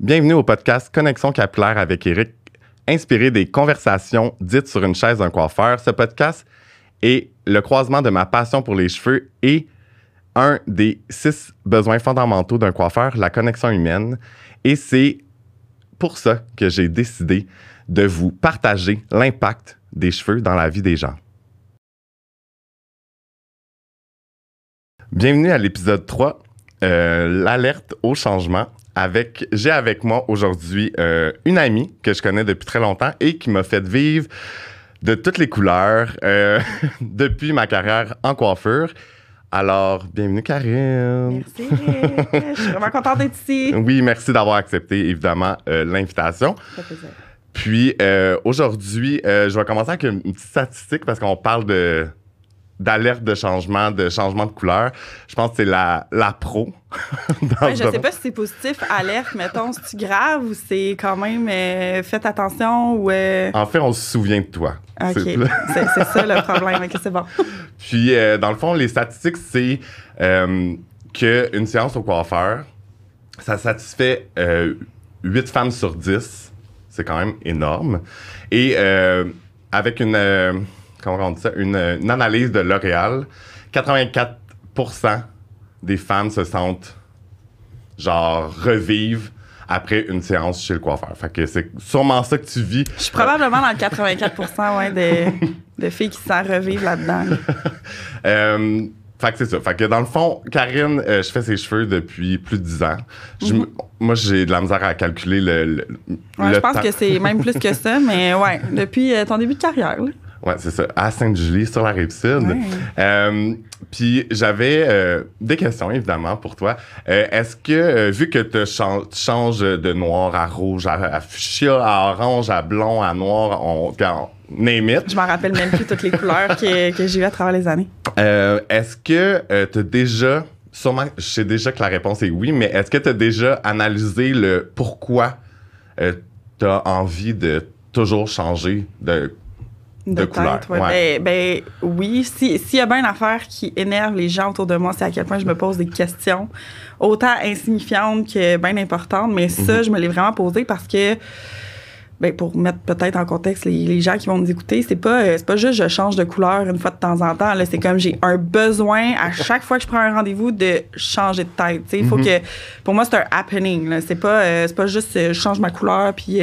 Bienvenue au podcast Connexion capillaire avec Eric, inspiré des conversations dites sur une chaise d'un coiffeur. Ce podcast est le croisement de ma passion pour les cheveux et un des six besoins fondamentaux d'un coiffeur, la connexion humaine. Et c'est pour ça que j'ai décidé de vous partager l'impact des cheveux dans la vie des gens. Bienvenue à l'épisode 3, euh, l'alerte au changement avec, j'ai avec moi aujourd'hui euh, une amie que je connais depuis très longtemps et qui m'a fait vivre de toutes les couleurs euh, depuis ma carrière en coiffure. Alors, bienvenue Karine. Merci. je suis vraiment contente d'être ici. Oui, merci d'avoir accepté évidemment euh, l'invitation. Ça fait plaisir. Puis aujourd'hui, je vais commencer avec une petite statistique parce qu'on parle de d'alerte de changement, de changement de couleur. Je pense que c'est la, la pro. Ouais, je sais domaine. pas si c'est positif, alerte, mettons, si tu grave ou c'est quand même euh, faites attention ou. euh, En fait, on se souvient de toi. OK. C'est- C'est c'est ça le problème. OK, c'est bon. Puis, euh, dans le fond, les statistiques, c'est euh, qu'une séance au coiffeur, ça satisfait euh, 8 femmes sur 10. C'est quand même énorme. Et avec une, comment on dit ça, une, une analyse de L'Oréal, 84% des femmes se sentent, genre, revivent après une séance chez le coiffeur. Fait que c'est sûrement ça que tu vis. Je suis probablement dans le 84 ouais, de, de filles qui se sentent revivre là-dedans. Euh, fait que c'est ça. Fait que dans le fond, Karine, euh, je fais ses cheveux depuis plus de 10 ans. Je m- Moi, j'ai de la misère à calculer le. le, Ouais, le je pense temps. que c'est même plus que ça, mais ouais, depuis euh, ton début de carrière. là. Ouais, c'est ça. À Sainte-Julie, sur la rive sud. Ouais. Euh, Puis j'avais euh, des questions, évidemment, pour toi. Euh, Est-ce que, euh, vu que tu changes de noir à rouge, à, à fuchsia, à orange, à blond, à noir, on, quand- name it, Je m'en rappelle même plus toutes les couleurs que, que j'ai eues à travers les années. Euh, est-ce que tu as déjà, sûrement, je sais déjà que la réponse est oui, mais est-ce que tu as déjà analysé le pourquoi tu as envie de toujours changer de. De couleur, ouais. ouais. Ben, ben, oui, si- s'il y a bien une affaire qui énerve les gens autour de moi, c'est à quel point je me pose des questions, autant insignifiantes que bien importantes, mais ça, Mhm. je me l'ai vraiment posé parce que, ben, pour mettre peut-être en contexte les, les gens qui vont nous écouter, c'est pas, euh, c'est pas juste je change de couleur une fois de temps en temps, là, c'est comme j'ai un besoin à chaque fois que je prends un rendez-vous de changer de tête, tu sais, il faut Mhm. que, pour moi, c'est un happening, là, c'est pas, euh, c'est pas juste euh, je change ma couleur puis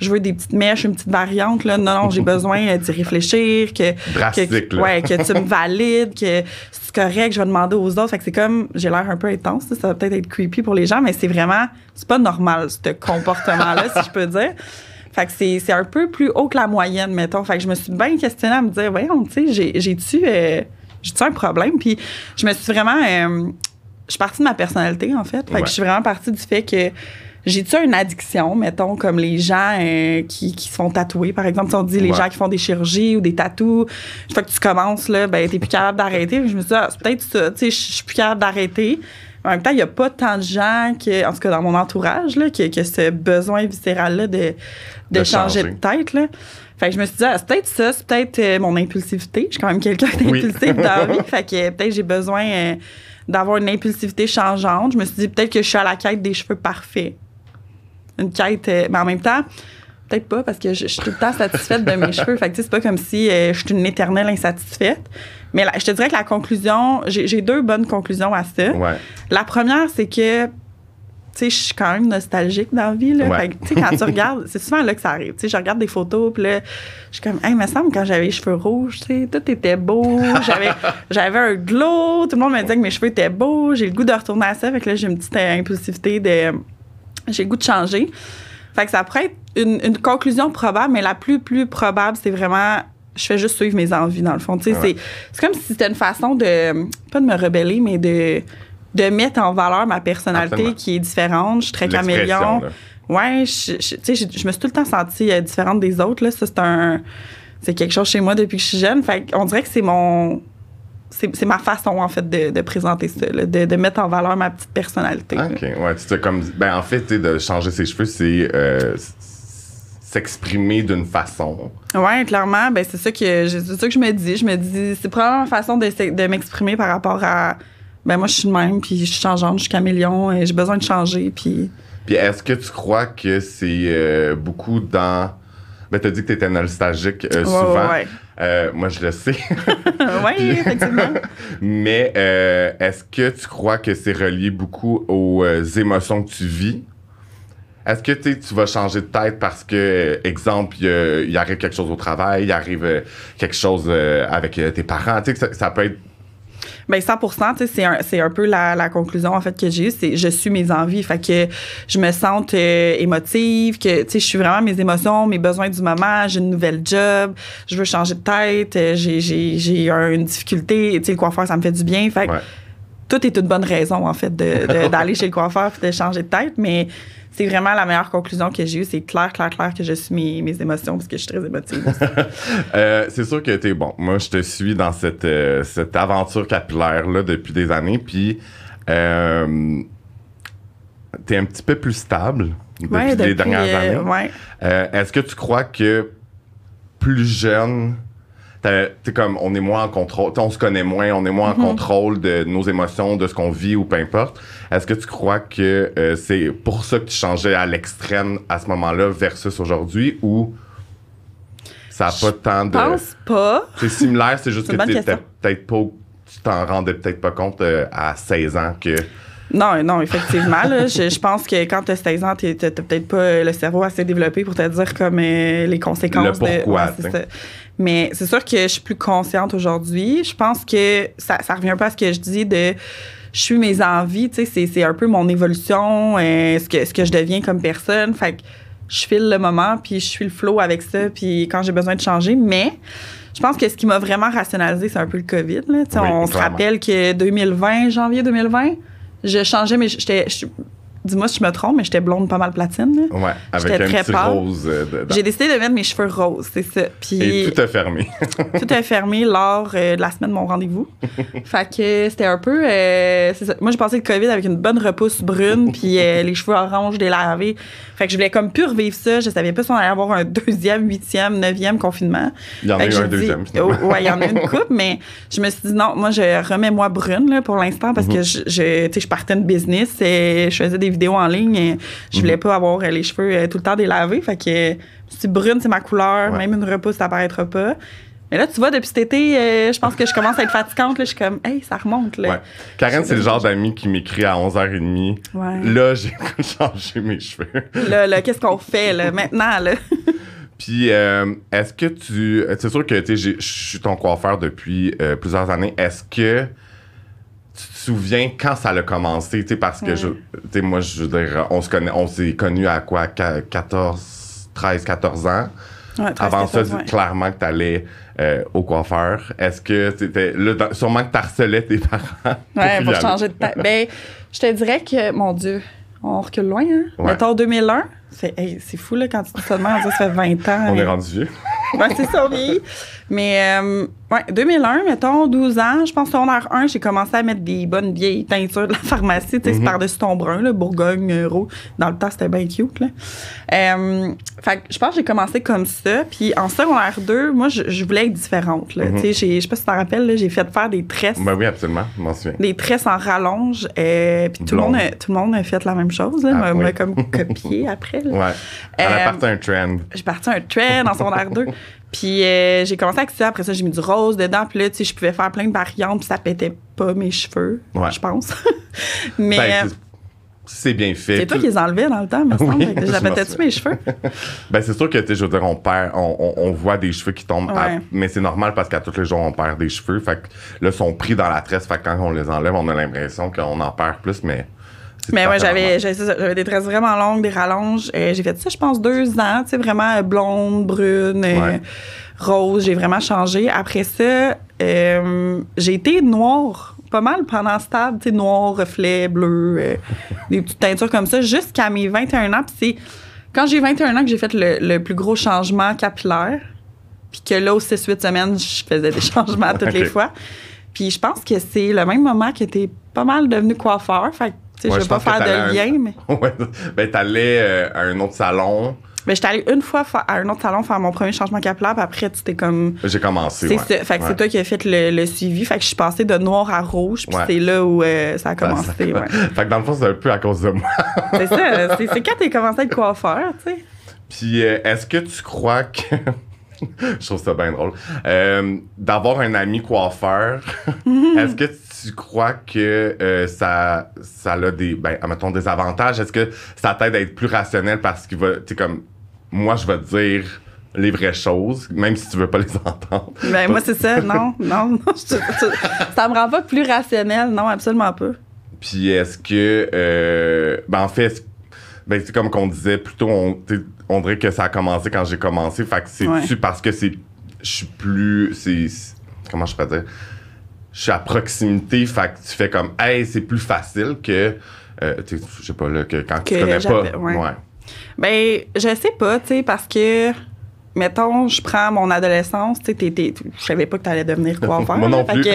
je veux des petites mèches, une petite variante, là, non, non, j'ai besoin d'y réfléchir, que, là. ouais, que tu me valides, que c'est correct, je vais demander aux autres. Fait que c'est comme, j'ai l'air un peu intense, ça, ça va peut-être être creepy pour les gens, mais c'est vraiment, c'est pas normal, ce comportement-là, si je peux dire. Fait que c'est, c'est un peu plus haut que la moyenne, mettons. Fait que je me suis bien questionnée à me dire, voyons, tu sais, j'ai, j'ai-tu, euh, un problème? Puis je me suis vraiment, euh, je suis partie de ma personnalité, en fait. Fait Ouais. que je suis vraiment partie du fait que j'ai-tu une addiction, mettons, comme les gens euh, qui, qui se font tatouer, par exemple, si on dit les Ouais. gens qui font des chirurgies ou des tatous, une fois que tu commences, là, ben, t'es plus capable d'arrêter. Je me suis dit, ah, c'est peut-être ça, tu sais, je suis plus capable d'arrêter. En même temps, il n'y a pas tant de gens, que, en tout cas dans mon entourage, là, qui, qui a ce besoin viscéral-là de, de, De changer. changer. de tête. Là. Fait que je me suis dit, ah, c'est peut-être ça, c'est peut-être euh, mon impulsivité. Je suis quand même quelqu'un Oui. d'impulsif dans la vie. Fait que euh, peut-être j'ai besoin euh, d'avoir une impulsivité changeante. Je me suis dit, peut-être que je suis à la quête des cheveux parfaits. Une quête, euh, mais en même temps, peut-être pas parce que je, je suis tout le temps satisfaite de mes cheveux. Fait que tu sais, c'est pas comme si euh, je suis une éternelle insatisfaite. Mais là, je te dirais que la conclusion, j'ai deux bonnes conclusions à ça. Ouais. La première, c'est que, tu sais, je suis quand même nostalgique dans la vie. Là. Ouais. Fait que, tu sais, quand tu regardes, c'est souvent là que ça arrive. Tu sais, je regarde des photos, puis là, je suis comme, hey, il me semble, quand j'avais les cheveux rouges, tu sais, tout était beau. J'avais, j'avais un glow. Tout le monde me disait que mes cheveux étaient beaux. J'ai le goût de retourner à ça. Fait que là, j'ai une petite euh, impulsivité de. J'ai le goût de changer. Fait que ça pourrait être une, une conclusion probable, mais la plus, plus probable, c'est vraiment. Je fais juste suivre mes envies, dans le fond. Tu sais, Ouais. c'est, c'est comme si c'était une façon de. Pas de me rebeller, mais de de mettre en valeur ma personnalité Absolument. qui est différente. Je suis très caméléon. là. Ouais, je, je- tu sais, je, je me suis tout le temps sentie euh, différente des autres. Là. Ça, c'est un. C'est quelque chose chez moi depuis que je suis jeune. Fait on dirait que c'est mon. C'est ma façon, en fait, de, de présenter ça, là, de, de mettre en valeur ma petite personnalité. Ok, ouais, tu comme. Ben, en fait, de changer ses cheveux, c'est euh, s'exprimer d'une façon. Ouais, clairement, ben c'est ça que ça que je me dis. Je me dis, c'est probablement une façon de, de m'exprimer par rapport à. Ben moi, je suis de même, puis je suis changeante, je suis caméléon, et j'ai besoin de changer, puis Puis est-ce que tu crois que c'est euh, beaucoup dans. Ben, t'as dit que t'étais nostalgique euh, Ouais, souvent. ouais, Euh, moi, je le sais. oui, effectivement. Mais euh, est-ce que tu crois que c'est relié beaucoup aux euh, émotions que tu vis? Est-ce que tu vas changer de tête parce que, exemple, il arrive quelque chose au travail, il arrive quelque chose avec tes parents? Tu sais, que ça, ça peut être. Ben 100 tu sais, c'est un, un peu la, la conclusion en fait que j'ai eue, c'est je suis mes envies, fait que je me sente euh, émotive, que je suis vraiment mes émotions, mes besoins du moment, j'ai une nouvelle job, je veux changer de tête, euh, j'ai, j'ai, j'ai un- une difficulté, tu sais, le coiffeur ça me fait du bien, fait Ouais. Tout est une bonne raison en fait d'aller chez le coiffeur puis de changer de tête, mais c'est vraiment la meilleure conclusion que j'ai eue, c'est clair, clair, clair que je suis mes, mes émotions parce que je suis très émotive. Euh, c'est sûr que t'es bon. Moi, je te suis dans cette, euh, cette aventure capillaire-là depuis des années. Puis, euh, t'es un petit peu plus stable depuis, Ouais, les dernières euh, années. ouais. Est-ce que tu crois que plus jeune, t'es comme on est moins en contrôle, on se connaît moins, on est moins en contrôle de nos émotions, de ce qu'on vit ou peu importe. Est-ce que tu crois que euh, c'est pour ça que tu changeais à l'extrême à ce moment-là versus aujourd'hui ou ça n'a pas tant Je de. pense pas. C'est similaire, c'est juste que peut-être pas. Tu t'en rendais peut-être pas compte euh, à 16 ans que. Non, non, effectivement. là, je, je pense que quand tu as 16 ans, tu n'as peut-être pas le cerveau assez développé pour te dire comme euh, les conséquences. Le pourquoi, de. Mais c'est sûr que je suis plus consciente aujourd'hui. Je pense que ça, ça revient peu à ce que je dis de je suis mes envies, tu sais, c'est, un peu mon évolution, euh, ce, que, ce que je deviens comme personne. Fait que je file le moment, puis je suis le flow avec ça, puis quand j'ai besoin de changer. Mais je pense que ce qui m'a vraiment rationalisé, c'est un peu le COVID. Là. Oui, on se rappelle que 2020, janvier 2020, je changeais, mais j'étais. Dis-moi si je me trompe, mais j'étais blonde pas mal platine. là. Ouais, avec un très petit pâle. rose. euh, dedans. J'ai décidé de mettre mes cheveux roses, c'est ça. Puis Et tout a fermé. tout est fermé lors euh, de la semaine de mon rendez-vous. fait que c'était un peu. euh, c'est ça. Moi, j'ai passé le COVID avec une bonne repousse brune, puis euh, les cheveux orange délavés. Fait que je voulais comme plus revivre ça. Je savais pas si on allait avoir un deuxième, huitième, neuvième confinement. Il y en a eu un dit- deuxième. Oh, ouais, il y en a une coupe, mais je me suis dit non, moi, je remets-moi brune là, pour l'instant parce Mhm. que je, je, je partais une business et je faisais des vidéos en ligne et je voulais Mhm. pas avoir euh, les cheveux euh, tout le temps délavés. Fait que euh, si brune, c'est ma couleur, Ouais. même une repousse, ça paraîtra pas. Mais là, tu vois, depuis cet été, euh, je pense que je commence à être fatigante. Là, je suis comme, hey, ça remonte. Là. Ouais. Karen, c'est le genre d'ami qui m'écrit à 11h30. Ouais. Là, j'ai changé mes cheveux. Là, là, qu'est-ce qu'on fait là, maintenant? Là? Puis, euh, est-ce que tu. C'est sûr que je suis ton coiffeur depuis euh, plusieurs années. Est-ce que souviens quand ça a commencé? Tu sais, parce que je. Sais, moi, je veux dire, on se connaît, on s'est connus à quoi? Qu- 14, 13, 14 ans? Ouais, 13, Avant ça, 14, ouais. clairement que tu allais au coiffeur. Est-ce que c'était. Sûrement que tu harcelais tes parents. pour Ouais, pour aller. changer de tête. Ben, je te dirais que, mon Dieu, on recule loin, hein? Ouais. Mettons 2001. C'est hey, fou, là, quand tu dis ça de ça fait 20 ans. On est rendu vieux. Ouais, c'est ça, oui. Mais, euh, ouais, 2001, mettons, 12 ans, je pense secondaire 1, j'ai commencé à mettre des bonnes vieilles teintures de la pharmacie, tu sais, c'est Mhm. par-dessus ton brun, là, Bourgogne, euh, Rouge. Dans le temps, c'était bien cute, là. Euh, fait que je pense que j'ai commencé comme ça. Puis en secondaire 2, moi, je, je voulais être différente, là. Mhm. Tu sais, je sais pas si tu te rappelles, j'ai fait faire des tresses. Ben oui, absolument. Je m'en souviens. Des tresses en rallonge. euh, puis tout le, monde a, tout le monde a fait la même chose. Là, Ah, m'a, oui. comme copié après. là. Ouais. Elle a Euh, parti un trend. J'ai parti un trend en secondaire 2. Puis euh, j'ai commencé avec ça. Après ça, j'ai mis du rose dedans. Puis là, tu sais, je pouvais faire plein de variantes. Puis ça pétait pas mes cheveux, Ouais. je pense. Mais Ben, euh, c'est- bien fait. c'est toi qui les enlevais dans le temps, me semble. Oui, souviens. mes cheveux? Ben, c'est sûr que, tu sais, je veux dire, on perd, on, on, on voit des cheveux qui tombent, à- mais c'est normal parce qu'à tous les jours, on perd des cheveux. Fait que là, ils sont pris dans la tresse. Fait que quand on les enlève, on a l'impression qu'on en perd plus, mais. Mais ouais, j'avais, j'avais, des tresses vraiment longues, des rallonges. Euh, j'ai fait ça, je pense, deux ans. Tu sais, vraiment euh, blonde, brune, euh, rose. J'ai vraiment changé. Après ça, euh, j'ai été noire pas mal pendant stable, tu sais, noir, reflet, bleu, des petites teintures comme ça, jusqu'à mes 21 ans. Puis c'est quand j'ai 21 ans que j'ai fait le, le plus gros changement capillaire. Puis que là, aux 6-8 semaines, je faisais des changements toutes les fois. Puis je pense que c'est le même moment que t'es pas mal devenu coiffeur. Fait je je vais pas faire de un- lien, mais. Ouais. Ben, t'allais euh, à un autre salon. Mais j'étais allée une fois à un autre salon faire mon premier changement capillaire, puis après, tu t'es comme. J'ai commencé, C'est ouais. ça. Fait que Ouais. c'est toi qui as fait le, le suivi. Fait que je suis passée de noir à rouge, puis Ouais. c'est là où euh, ça a commencé. ça- fait que dans le fond, c'est un peu à cause de moi. C'est ça. C'est c'est quand t'as commencé à être coiffeur, tu sais. Puis euh, est-ce que tu crois que. Je trouve ça bien drôle. Euh, D'avoir un ami coiffeur, est-ce que tu crois que euh, ça, ça a des, ben, admettons, des avantages? Est-ce que ça t'aide à être plus rationnel parce qu'il va, tu sais, comme, moi, je vais te dire les vraies choses, même si tu veux pas les entendre? Ben, moi, c'est ça. Non, non. non, je- je- ça me rend pas plus rationnel. Non, absolument pas. Puis est-ce que, euh, ben en fait, ben c'est comme qu'on disait, plutôt on, dirait que ça a commencé quand j'ai commencé. Fait que c'est-tu Ouais. parce que c'est, je suis plus, c'est, c'est- comment je pourrais dire, je suis à proximité, fait que tu fais comme, hey, c'est plus facile que, euh, tu je sais pas là, que quand tu Que connais pas, ouais. Ben, je sais pas, tu sais, parce que, mettons, je prends mon adolescence, tu sais, je savais pas que t'allais devenir coiffeur. Moi non plus. tu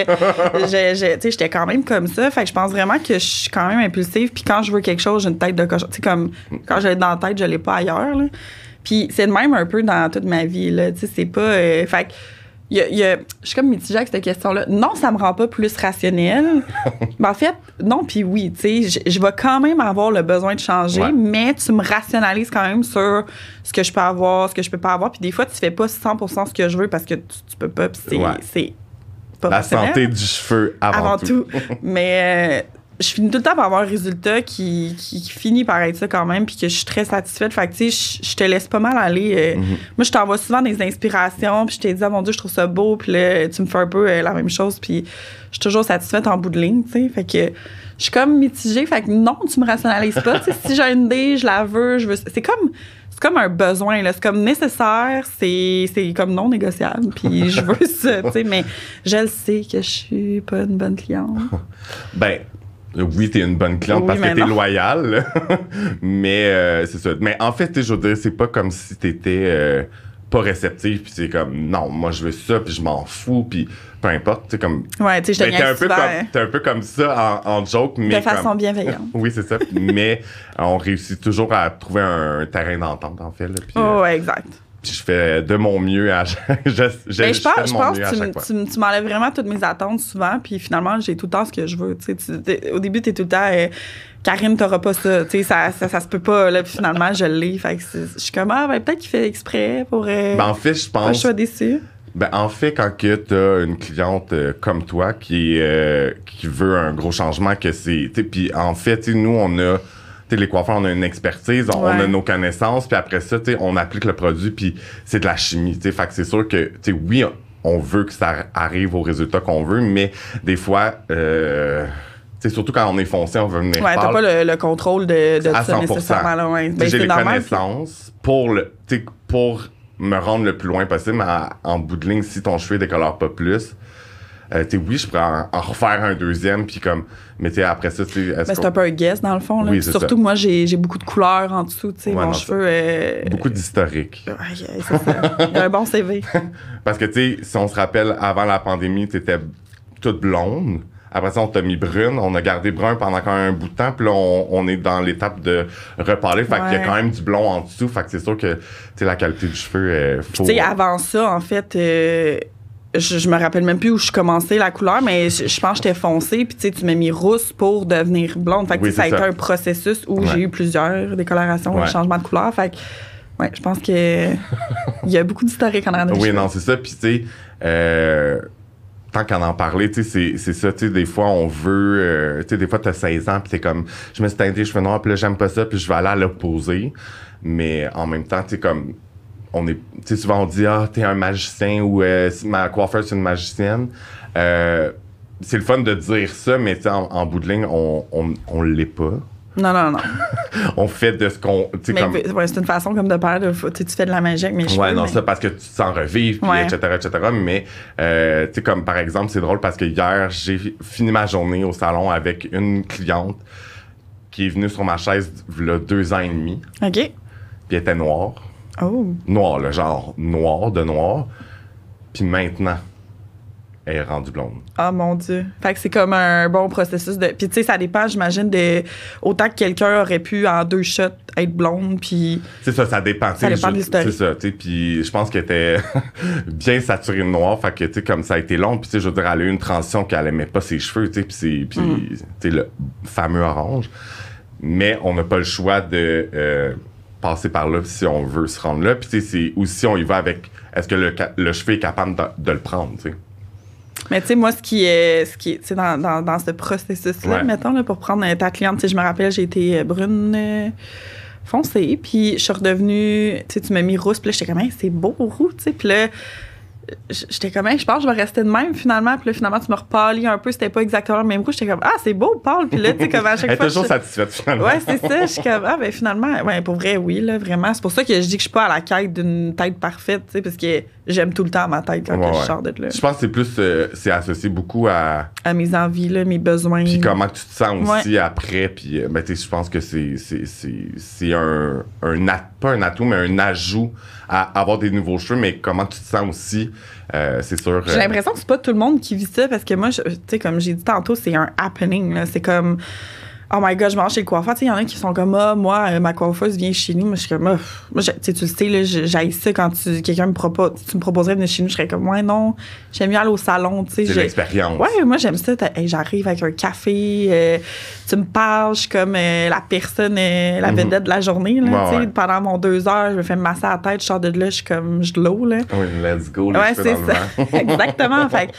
j'étais quand même comme ça. Fait que je pense vraiment que je suis quand même impulsive. Puis quand je veux quelque chose, j'ai une tête de cochon. Tu sais, comme, quand je l'ai dans la tête, je l'ai pas ailleurs, là. Puis c'est de même un peu dans toute ma vie, là. Tu sais, c'est pas. euh, fait que, y a- y a- je suis comme mitigée avec cette question-là. Non, ça me rend pas plus rationnel. Ben, en fait, non, puis oui, tu sais, je, vais quand même avoir le besoin de changer, Ouais. mais tu me rationalises quand même sur ce que je peux avoir, ce que je peux pas avoir. Puis des fois, tu fais pas 100% ce que je veux parce que tu, tu peux pas, puis c'est Ouais. pas La santé du cheveu avant, avant tout. Mais euh, je finis tout le temps par avoir un résultat qui, qui, qui finit par être ça quand même, puis que je suis très satisfaite. Fait que, tu sais, je- je te laisse pas mal aller. euh, Mhm. Moi, je t'envoie souvent des inspirations, puis je t'ai dit, ah mon Dieu, je trouve ça beau, puis là, tu me fais un peu euh, la même chose, puis je suis toujours satisfaite en bout de ligne, tu sais. Fait que je suis comme mitigée. Fait que non, tu me rationalises pas. Si j'ai une idée, je la veux, je veux. C'est comme. C'est comme un besoin, là. C'est comme nécessaire, c'est, c'est comme non négociable. Puis je veux ça, tu sais. Mais je le sais que je suis pas une bonne cliente. Ben, oui, t'es une bonne cliente Oui, parce que t'es loyale. mais euh, c'est ça. Mais en fait, je veux dire, c'est pas comme si t'étais euh, pas réceptif, puis c'est comme, non, moi je veux ça, puis je m'en fous, puis peu importe. Sais, comme. Ouais, tu sais, je Ben, t'es un, peu comme, hein, t'es un peu comme ça en, en joke, mais. de façon comme- bienveillante. Oui, c'est ça. mais on réussit toujours à trouver un terrain d'entente, en fait. Là, euh, Oh, ouais, exact. Je fais de mon mieux à chaque. je, je, Ben, je je pense, je que tu, m'enlèves vraiment toutes mes attentes souvent, puis finalement, j'ai tout le temps ce que je veux. tu sais. Au début, tu es tout le temps, euh, Karine, t'auras pas ça. Tu sais, ça, ça, ça se peut pas. Là, puis finalement, je l'ai. Fait que c'est- je suis comme, ah, ben, peut-être qu'il fait exprès pour euh, Ben, en fait, je que je pense sois déçue. Ben, en fait, quand tu as une cliente euh, comme toi qui, euh, qui veut un gros changement, que c'est. Puis en fait, nous, on a. les coiffeurs, on a une expertise, on, on a nos connaissances, puis après ça, on applique le produit, puis c'est de la chimie. tu sais. Fait que c'est sûr que, tu oui, on veut que ça arrive au résultat qu'on veut, mais des fois, euh, sais, surtout quand on est foncé, on veut venir Ouais, t'as pas le, le contrôle de, de À ça 100%. nécessairement. Ouais. Ben, j'ai c'est les normal. puis- connaissances pour le pour me rendre le plus loin possible mais à- en bout de ligne si ton cheveu décolore pas plus euh, oui je pourrais en, en refaire un deuxième puis comme mais tu après ça tu sais, Ben, c'est un peu un guess, dans le fond. Là. Oui, Surtout ça. que moi, j'ai j'ai beaucoup de couleurs en dessous. tu sais, Ouais, mon non, cheveu. euh, beaucoup d'historique ouais, c'est ça. Il y a un bon CV. parce que tu sais si on se rappelle avant la pandémie tu étais toute blonde après ça, on t'a mis brune. On a gardé brun pendant quand même un bout de temps. Puis là, on, on est dans l'étape de reparler. Fait qu'il y a Ouais. quand même du blond en dessous. Fait que c'est sûr que, tu sais, la qualité du cheveu, euh, faut... Tu sais, avant ça, en fait, euh, je, je me rappelle même plus où je commençais la couleur, mais je, je pense que j'étais foncée, puis tu sais, tu m'as mis rousse pour devenir blonde. Fait que Oui, ça a été un processus où Ouais. j'ai eu plusieurs décolorations, Ouais. changements de couleur. Fait que, ouais, je pense que il y a beaucoup d'historique en arrière Oui, non, c'est ça. Puis, tu sais, euh, tant qu'en en parler, tu sais, c'est- c'est ça, tu sais, des fois, on veut, euh, tu sais, des fois, t'as 16 ans, puis t'es comme, je me suis teinté les cheveux noirs, puis là, j'aime pas ça, puis je vais aller à l'opposé. Mais en même temps, tu sais, comme, on est, tu sais, souvent, on dit, ah, t'es un magicien, ou euh, ma coiffeuse, c'est une magicienne. Euh, c'est le fun de dire ça, mais en, en bout de ligne, on, on, on l'est pas. Non, non, non. On fait de ce qu'on, tu sais, Mais comme... ouais, c'est une façon comme de parler. tu fais de la magie avec mes cheveux. Ouais, non, mais- ça parce que tu te sens revivre, puis Ouais. etc., etc. Mais, euh, tu sais, comme par exemple, c'est drôle parce que hier, j'ai fini ma journée au salon avec une cliente qui est venue sur ma chaise il y a deux ans et demi, OK. puis elle était noire. Oh. Noire, le genre noir de noir. Puis maintenant, elle est rendue blonde. Ah mon Dieu. Fait que c'est comme un bon processus de. Puis tu sais, ça dépend, j'imagine, de. Autant que quelqu'un aurait pu en deux shots être blonde, puis. C'est ça, ça dépend. Ça dépend de l'historique. C'est ça, tu sais. Puis je pense qu'elle était bien saturée de noir. Fait que, tu sais, comme ça a été long. Puis, tu sais, je veux dire, elle a eu une transition qu'elle aimait pas ses cheveux, tu sais. Puis, c'est- puis Mm. tu sais, le fameux orange. Mais on n'a pas le choix de euh, passer par là si on veut se rendre là. Puis, tu sais, c'est aussi on y va avec est-ce que le, le cheveu est capable de, de le prendre, tu sais? Mais tu sais, moi, ce qui est. Ce qui est dans, dans, dans ce processus-là, Ouais. mettons, là, pour prendre ta cliente, je me rappelle, j'ai été euh, brune euh, foncée, puis je suis redevenue. Tu sais, tu m'as mis rousse, puis là, j'étais comme, Hey, c'est beau roux, tu sais, puis là. J'étais comme, Hey, je pense que je vais rester de même finalement. Puis là, finalement, tu me repâlis un peu. C'était pas exactement le même rouge. J'étais comme, ah, c'est beau, Paul. Puis là, tu sais, comme à chaque Elle fois. toujours je- satisfaite, finalement. Ouais, c'est ça. Je suis comme, ah, ben finalement, ouais, pour vrai, oui, là, vraiment. C'est pour ça que je dis que je suis pas à la quête d'une tête parfaite, tu sais, parce que j'aime tout le temps ma tête quand Ouais, que je sors de là. Je pense que c'est plus, euh, c'est associé beaucoup à, À mes envies, là, mes besoins. Puis comment tu te sens aussi après. Puis euh, ben, tu sais, je pense que c'est, c'est, c'est, c'est un, un at- pas un atout, mais un ajout à avoir des nouveaux cheveux. Mais comment tu te sens aussi, euh, c'est sûr. J'ai l'impression que c'est pas tout le monde qui vit ça parce que moi, tu sais, comme j'ai dit tantôt, c'est un happening. C'est comme, oh my god, je mange chez le coiffeur. Tu sais, il y en a qui sont comme, ah, moi, euh, ma coiffeuse vient chez nous. Moi, je suis comme, Ah, moi, tu sais, tu le sais, là, j'haïs ça quand tu, quelqu'un me propose, tu me proposerais de venir chez nous. Je serais comme, ouais, non, j'aime mieux aller au salon. Tu sais, c'est j'ai- l'expérience. Ouais, moi j'aime ça. Hey, J'arrive avec un café, euh, tu me parles, je suis comme euh, la personne, euh, la Mhm. vedette de la journée. Là, Ouais, tu sais. ouais. Pendant mon deux heures, je me fais me masser la tête, je sors de là, je suis comme je l'eau. Là. Oui, let's go. Ouais, c'est ça. Exactement. fait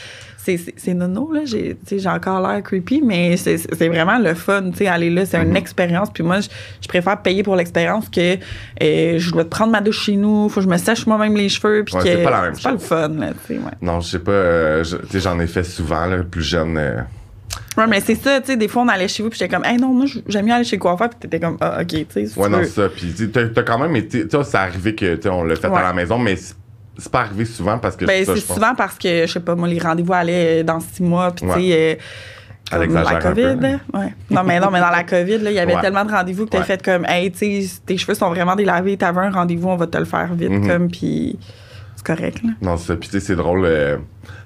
c'est- nono, là. J'ai encore l'air creepy, mais c'est vraiment le fun, tu sais, aller là. C'est une Mhm. expérience. Puis moi, je, je préfère payer pour l'expérience que euh, je dois te prendre ma douche chez nous, faut que je me sèche moi-même les cheveux. Puis Ouais, que c'est pas la même c'est pas le fun, là, tu sais, ouais. non, je sais pas. euh, tu sais, j'en ai fait souvent, là, plus jeune. euh, Ouais, mais c'est ça, tu sais, des fois, on allait chez vous, puis j'étais comme, hey, non, moi, j'aime mieux aller chez le coiffeur, puis t'étais comme, ah, ok, tu sais, ouais, non, ça. Puis t'as, quand même été. Tu sais, c'est arrivé que tu sais, on l'a fait Ouais. à la maison, mais c'est, pas arrivé souvent parce que Ben, c'est souvent parce que, je sais pas, moi, les rendez-vous allaient dans six mois, puis tu sais, euh, Elle comme la COVID. Ouais. Non, mais non, mais dans la COVID, là, il y avait Ouais. tellement de rendez-vous que t'as Ouais. fait comme, hey, tu tes cheveux sont vraiment délavés, t'avais un rendez-vous, on va te le faire vite, Mhm. comme, puis c'est correct, là. Non, c'est ça. Puis tu sais, c'est drôle. euh,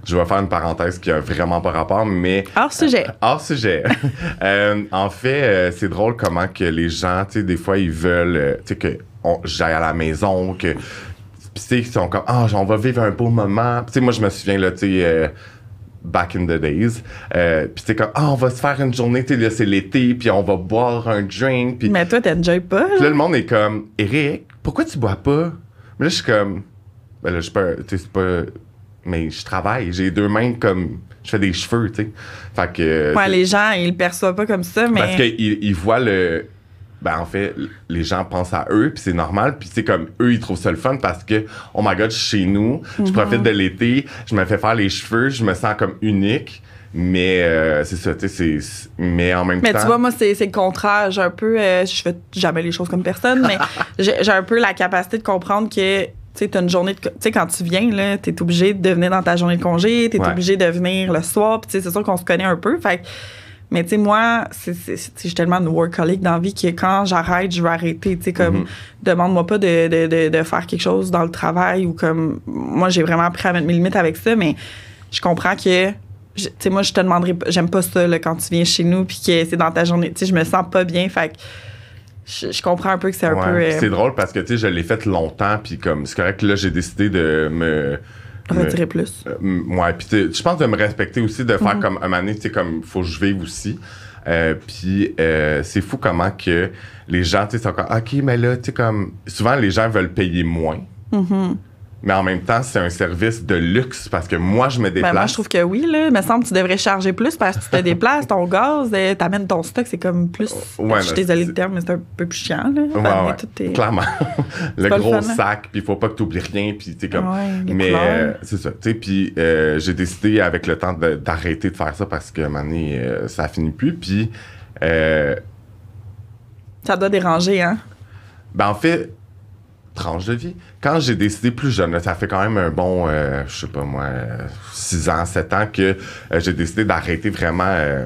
je vais faire une parenthèse qui a vraiment pas rapport, mais Hors sujet. Hors sujet. Euh, en fait, euh, c'est drôle comment que les gens, tu sais, des fois, ils veulent, euh, tu sais, que j'aille à la maison, que. Puis, tu sais, ils sont comme, ah, on va vivre un beau moment. Tu sais, moi, je me souviens, là, tu sais, euh, back in the days. Euh, puis, sais, comme, ah, on va se faire une journée, tu sais, là, c'est l'été, puis on va boire un drink. Mais toi, t'enjoy pas, puis là, le monde est comme, Eric, pourquoi tu bois pas? Mais là, je suis comme, ben là, je suis pas, tu sais, c'est pas. Mais je travaille, j'ai deux mains comme. Je fais des cheveux, tu sais. Fait que. Ouais, c'est- les gens, ils le perçoivent pas comme ça, mais. parce qu'ils ils voient le. Ben, en fait, les gens pensent à eux, puis c'est normal. Puis c'est comme eux, ils trouvent ça le fun parce que, oh my god, je suis chez nous, je Mhm. profite de l'été, je me fais faire les cheveux, je me sens comme unique. Mais euh, c'est ça, tu sais, c'est. Mais en même Mais temps. tu vois, moi, c'est c'est le contraire. J'ai un peu. euh, je fais jamais les choses comme personne, mais j'ai j'ai un peu la capacité de comprendre que. Tu sais, t'as une journée de. Tu sais, quand tu viens, là, t'es obligé de venir dans ta journée de congé, t'es Ouais. obligé de venir le soir, puis tu sais, c'est sûr qu'on se connaît un peu. Fait que- mais tu sais, moi, c'est c'est- c'est- je suis tellement une workaholic dans la vie que quand j'arrête, je vais arrêter. Tu sais, comme, Mhm. demande-moi pas de, de, de, de faire quelque chose dans le travail ou comme. Moi, j'ai vraiment appris à mettre mes limites avec ça, mais je comprends que. Tu sais, moi, je te demanderai pas. J'aime pas ça, là, quand tu viens chez nous, puis que c'est dans ta journée. Tu sais, je me sens pas bien. Fait que je, je comprends un peu que c'est un Ouais, peu. euh, C'est drôle parce que, tu sais, je l'ai fait longtemps, puis comme, c'est correct, là, j'ai décidé de me. Retirer plus. Euh, ouais, puis je pense de me respecter aussi, de Mhm. faire comme un moment donné, tu sais, comme faut que je vive aussi. Euh, puis euh, c'est fou comment que les gens, tu sais, sont comme, OK, mais là, tu sais, comme, souvent les gens veulent payer moins. Mhm. Mais en même temps, c'est un service de luxe parce que moi, je me Ben, déplace. moi, je trouve que oui, là. Il me semble que tu devrais charger plus parce que tu te déplaces, ton gaz, euh, t'amènes ton stock, c'est comme plus. Ouais, je suis désolée du terme, mais c'est un peu plus chiant, là. Ouais, ouais, tout tes- clairement. le gros hein? sac, puis il faut pas que tu oublies rien, puis tu sais, comme. Mais euh, c'est ça, tu sais, puis euh, j'ai décidé avec le temps d'arrêter de, faire ça parce que, donné, euh, ça finit plus, puis. Ça doit déranger, hein? Ben, en fait, tranche de vie. Quand j'ai décidé plus jeune, ça fait quand même un bon, euh, je sais pas moi, 6 ans, 7 ans que euh, j'ai décidé d'arrêter vraiment euh,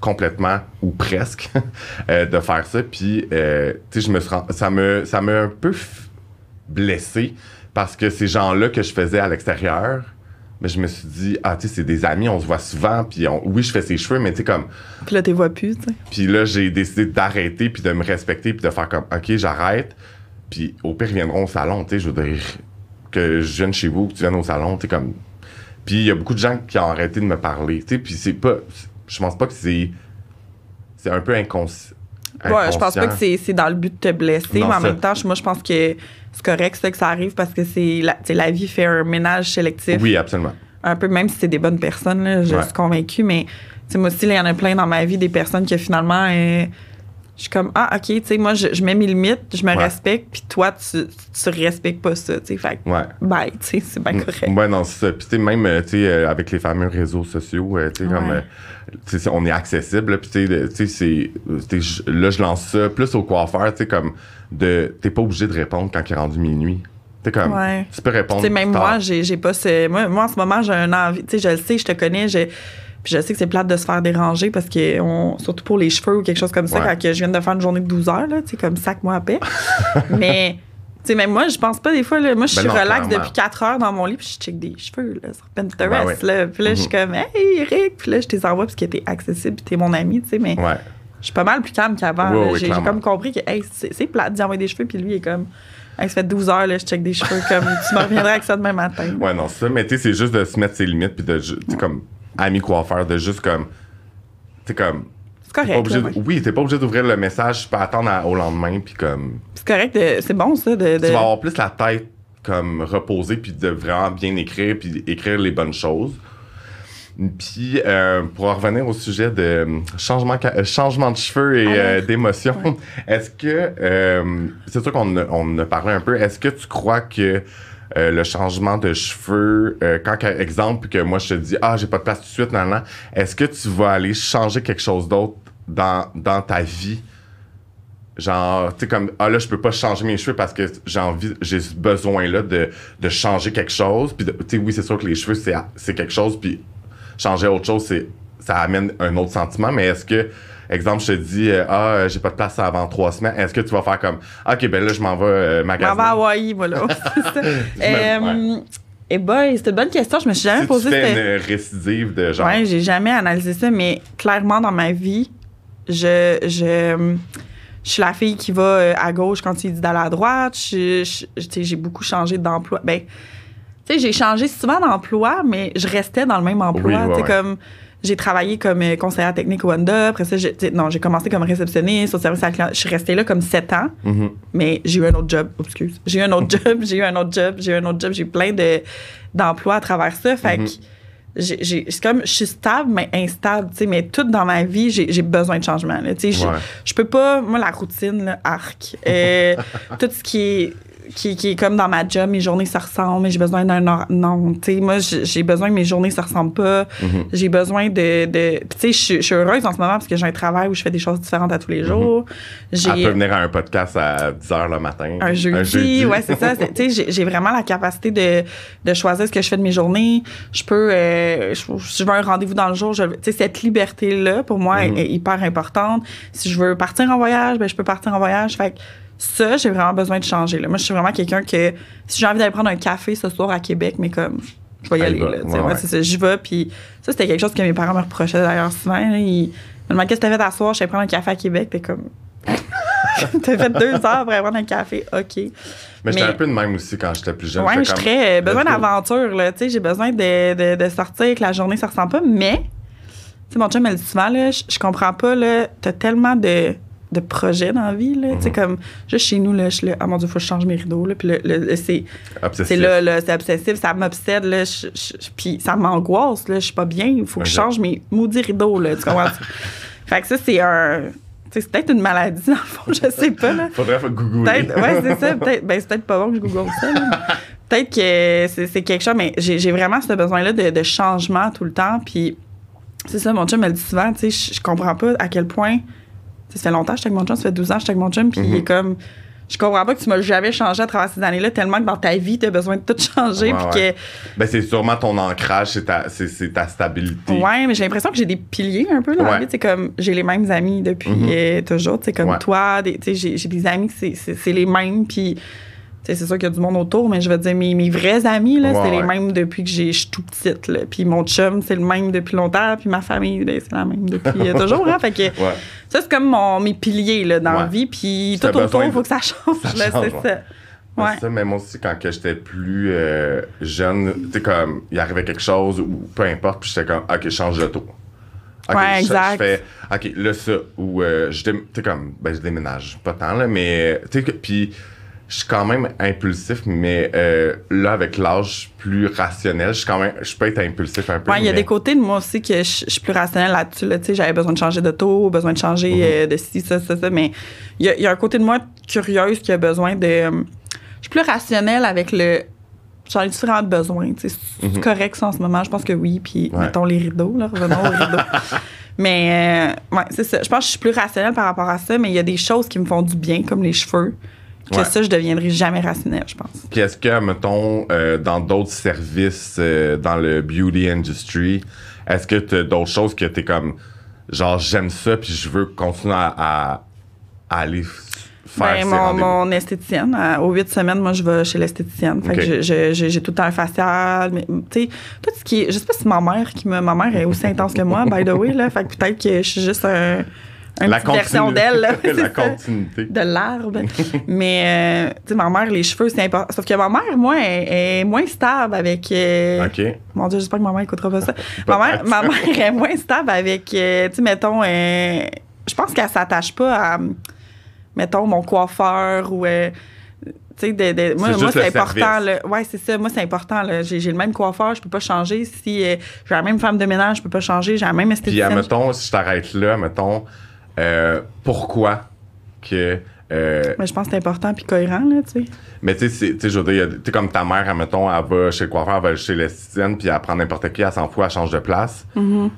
complètement ou presque euh, de faire ça. Puis, euh, tu sais, je me suis ça me, ça m'a un peu blessé parce que ces gens-là que je faisais à l'extérieur Mais je me suis dit, ah, tu sais, c'est des amis, on se voit souvent, puis on- oui, je fais ses cheveux, mais tu sais, comme. Puis là, t'es vois plus, tu sais. Puis là, j'ai décidé d'arrêter, puis de me respecter, puis de faire comme, OK, j'arrête. Puis au pire, ils viendront au salon, tu sais, je veux dire, que je vienne chez vous, que tu viennes au salon, tu sais, comme. Puis il y a beaucoup de gens qui ont arrêté de me parler, tu sais, puis c'est pas. Je pense pas que c'est. C'est un peu inconscient. Ouais, je pense pas que c'est dans le but de te blesser, Non, mais en ça- même temps, moi, je pense que c'est correct ça, que ça arrive parce que c'est la, la vie fait un ménage sélectif. Oui, absolument. Un peu, même si c'est des bonnes personnes, là, je Ouais. suis convaincue, mais tu sais, moi aussi, il y en a plein dans ma vie, des personnes que finalement, euh, je suis comme, ah, OK, tu sais, moi, je, je mets mes limites, je me Ouais. respecte, puis toi, tu, tu respectes pas ça, tu sais. Fait que, Ouais. bye, tu sais, c'est bien correct. Ouais, non, c'est ça. Puis, tu sais, même, euh, tu sais, euh, avec les fameux réseaux sociaux, euh, tu sais, comme, Ouais. euh, tu sais, on est accessible, puis, tu sais, euh, là, je lance ça plus au coiffeur, tu sais, comme, de, t'es pas obligé de répondre quand il est rendu minuit. Tu sais, comme, Ouais. tu peux répondre. Tu sais, même moi, j'ai j'ai pas ce. Moi, moi, en ce moment, j'ai un envie. Tu sais, je le sais, je te connais, je, puis je sais que c'est plate de se faire déranger parce que, on, surtout pour les cheveux ou quelque chose comme ça, Ouais. quand je viens de faire une journée de 12 heures, là, tu sais, comme sac-moi à paix. Mais. Tu sais, même moi, je pense pas des fois, là, moi, je Ben suis relax depuis 4 heures dans mon lit, puis je check des cheveux, là, sur Pinterest, Ben ouais. là. Puis là, je suis comme, hey, Eric, puis là, je t'es envoie parce que t'es accessible, puis t'es mon ami, tu sais, mais Ouais. je suis pas mal plus calme qu'avant. Ouais, ouais, j'ai comme compris que, hey, c'est plate d'y envoyer des cheveux, puis lui, il est comme, hey, ça fait 12 heures, là, je check des cheveux, comme, tu me reviendras avec ça demain matin. Ouais, non, c'est ça. Mais, tu sais, c'est juste de se mettre ses limites, puis de, tu sais, comme, ami coiffeur, de juste, comme, tu comme, C'est correct. là, ouais. oui, t'es pas obligé d'ouvrir le message, tu peux attendre à- au lendemain, puis comme, C'est correct, c'est bon ça. De, de- tu vas avoir plus la tête comme reposée puis de vraiment bien écrire puis écrire les bonnes choses. Puis euh, pour en revenir au sujet de euh, changement euh, changement de cheveux et Alors, euh, d'émotions, est-ce que euh, c'est sûr qu'on on a parlé un peu, est-ce que tu crois que euh, le changement de cheveux, euh, quand exemple que moi je te dis ah j'ai pas de place tout de suite, nan, est-ce que tu vas aller changer quelque chose d'autre dans, ta vie? Genre, tu sais, comme, ah là, je peux pas changer mes cheveux parce que j'ai envie, j'ai ce besoin-là de, de changer quelque chose. Puis, tu sais, oui, c'est sûr que les cheveux, c'est quelque chose. Puis, changer autre chose, c'est, ça amène un autre sentiment. Mais est-ce que, exemple, je te dis, euh, ah, euh, j'ai pas de place avant trois semaines, est-ce que tu vas faire comme, ok, ben là, je m'en vais euh, Je m'en magasiner? vais à Hawaï, voilà. Euh, Eh boy, c'est une bonne question. Je me suis jamais Si posé une récidive de genre. Ouais, j'ai jamais analysé ça, mais clairement dans ma vie, je, je, je suis la fille qui va à gauche quand tu dis d'aller à droite. Je- je- j'ai beaucoup changé d'emploi. Ben, tu sais, j'ai changé souvent d'emploi, mais je restais dans le même emploi. Oui, ouais, ouais. comme j'ai travaillé comme euh, conseillère technique au Honda. Après ça, j'ai, non, j'ai commencé comme réceptionniste au service à la client. Je suis restée là comme sept ans. Mhm. Mais j'ai eu un autre job. Excuse. J'ai eu un autre job, j'ai eu un autre job, j'ai eu un autre job. J'ai eu plein de, d'emplois à travers ça. Fait que j'ai, j'ai- c'est comme, je suis stable, mais instable. tu sais, Mais tout dans ma vie, j'ai, j'ai besoin de changement. Tu sais, je- Ouais. Je peux pas, moi, la routine, arc. Euh, tout ce qui est. Qui, qui est comme dans ma job, mes journées se ressemblent, mais j'ai besoin d'un hor- non, tu sais, moi j'ai besoin que mes journées se ressemblent pas. Mhm. J'ai besoin de, de tu sais, je suis- heureuse en ce moment parce que j'ai un travail où je fais des choses différentes à tous les jours. J'ai Elle peut venir à un podcast à 10h le matin. un jeudi, ouais, c'est ça. Tu sais, j'ai- j'ai vraiment la capacité de, de choisir ce que je fais de mes journées. Je peux, euh, je- veux un rendez-vous dans le jour, je- tu sais, cette liberté-là, pour moi, Mhm. est, est hyper importante. Si je veux partir en voyage, ben, je peux partir en voyage. Fait que ça, j'ai vraiment besoin de changer. Là. Moi, je suis vraiment quelqu'un que, si j'ai envie d'aller prendre un café ce soir à Québec, mais comme, je vais y Elle aller. Là, Ouais, ouais, c'est ça, j'y vais. Puis ça, c'était quelque chose que mes parents me reprochaient d'ailleurs souvent. là. Ils me demandaient qu'est-ce que à soir, je allée prendre un café à Québec. T'es comme. T'as fait deux heures pour aller prendre un café, OK. Mais j'étais un peu de même aussi quand j'étais plus jeune. Ouais, je serais euh, besoin d'aventure, là. Tu sais, j'ai besoin de, de, de sortir, que la journée, ça ressemble pas. Mais, tu sais, mon chum, elle dit souvent, là, je comprends pas, là, t'as tellement de, de projets dans la vie, là. Tu sais, Mhm. comme, juste chez nous, là, je suis là, ah mon Dieu, faut que je change mes rideaux, là. Puis le, le- c'est, Obsessif. c'est là, là, c'est obsessif, ça m'obsède, là. je- je- Puis ça m'angoisse, là. Je suis pas bien, il faut que je change mes maudits rideaux, là. Tu comprends? fait que ça, c'est un. C'est peut-être une maladie, dans le fond, je sais pas, là. Faudrait faut googler. Peut-être, ouais, c'est ça. Peut-être, ben, c'est peut-être pas bon que je google ça. Peut-être que c'est, quelque chose, mais j'ai, vraiment ce besoin-là de, de changement tout le temps. Puis, c'est ça, mon chum me le dit souvent, tu sais, je comprends pas à quel point. Ça fait longtemps que je suis avec mon chum, ça fait 12 ans que je suis avec mon chum, puis il est comme. Je comprends pas que tu m'as jamais changé à travers ces années-là, tellement que dans ta vie, tu as besoin de tout changer. Ouais, puis ouais. Ben, c'est sûrement ton ancrage, c'est ta, ta que. stabilité. Ouais, mais j'ai l'impression que j'ai des piliers un peu dans la Ouais. vie. C'est comme, j'ai les mêmes amis depuis Mhm. euh, toujours. C'est comme toi, j'ai, des amis que c'est, les mêmes. Puis, c'est sûr qu'il y a du monde autour, mais je veux dire, mes, mes vrais amis, là, Ouais, c'est les mêmes depuis que j'ai- je suis tout petite. Là. Puis mon chum, c'est le même depuis longtemps. Puis ma famille, ben, c'est la même depuis euh, toujours. Hein. Fait que Ouais. ça, c'est comme mon, mes piliers là, dans la vie. Puis tout autour, il faut que ça change. Ça change, c'est ça. Ça, mais moi aussi, quand j'étais plus euh, jeune, tu comme, il arrivait quelque chose, ou peu importe, puis j'étais comme, OK, je change de tour. OK, Ouais, je- exact. Je fais, OK, là, ça, ou euh, je, dé- comme, ben, je déménage, pas tant, là, mais, tu puis je suis quand même impulsif, mais euh, là, avec l'âge plus rationnel, je suis quand même, je peux être impulsif un peu. Ouais, il y a mais- des côtés de moi aussi que je, je suis plus rationnelle là-dessus. Là. J'avais besoin de changer de taux, besoin de changer Mhm. euh, de ci, ça, ça, ça. Mais il y, a- il y a un côté de moi curieuse qui a besoin de. euh, je suis plus rationnelle avec le. J'en ai différents besoins. sais. C'est Mhm. correct ça en ce moment, je pense que oui. Puis Ouais. mettons les rideaux, là, revenons aux rideaux. Mais euh, ouais, c'est ça. Je pense que je suis plus rationnelle par rapport à ça, mais il y a des choses qui me font du bien, comme les cheveux. Que Ouais. ça, je deviendrai jamais rationnelle, je pense. Puis est-ce que, mettons, euh, dans d'autres services, euh, dans le beauty industry, est-ce que tu as d'autres choses que tu es comme, genre, j'aime ça, puis je veux continuer à, à- à aller faire Ben, mon, mon esthéticienne, à- aux huit semaines, moi, je vais chez l'esthéticienne. Fait que je- je- j'ai tout le temps un facial. Mais, tu sais, tout ce qui est. Je sais pas si ma mère qui me. Ma mère est aussi intense que moi, by the way, là. Fait que peut-être que je suis juste un, une La version d'elle. La ça. continuité. De l'arbre. Mais, euh, tu sais, ma mère, les cheveux, c'est important. Sauf que ma mère, moi, est, est moins stable avec. euh, OK. Mon Dieu, j'espère que ma mère écoutera pas ça. ma, mère, ma mère est moins stable avec, euh, tu sais, mettons, euh, je pense qu'elle s'attache pas à, mettons, mon coiffeur ou, euh, tu sais, de, de- moi, C'est moi c'est important. Là. Ouais, c'est ça. Moi, c'est important. J'ai, le même coiffeur, je peux pas changer. Si euh, j'ai la même femme de ménage, je peux pas changer. J'ai la même Puis, esthéticienne. mettons, si je t'arrête là, mettons, euh, pourquoi que. euh, Mais je pense que c'est important puis cohérent, là, tu sais. mais tu sais, je veux dire, tu comme ta mère, mettons, elle va chez le coiffeur, elle va chez l'esthéticienne, puis elle prend n'importe qui, elle s'en fout, elle change de place. Mm-hmm.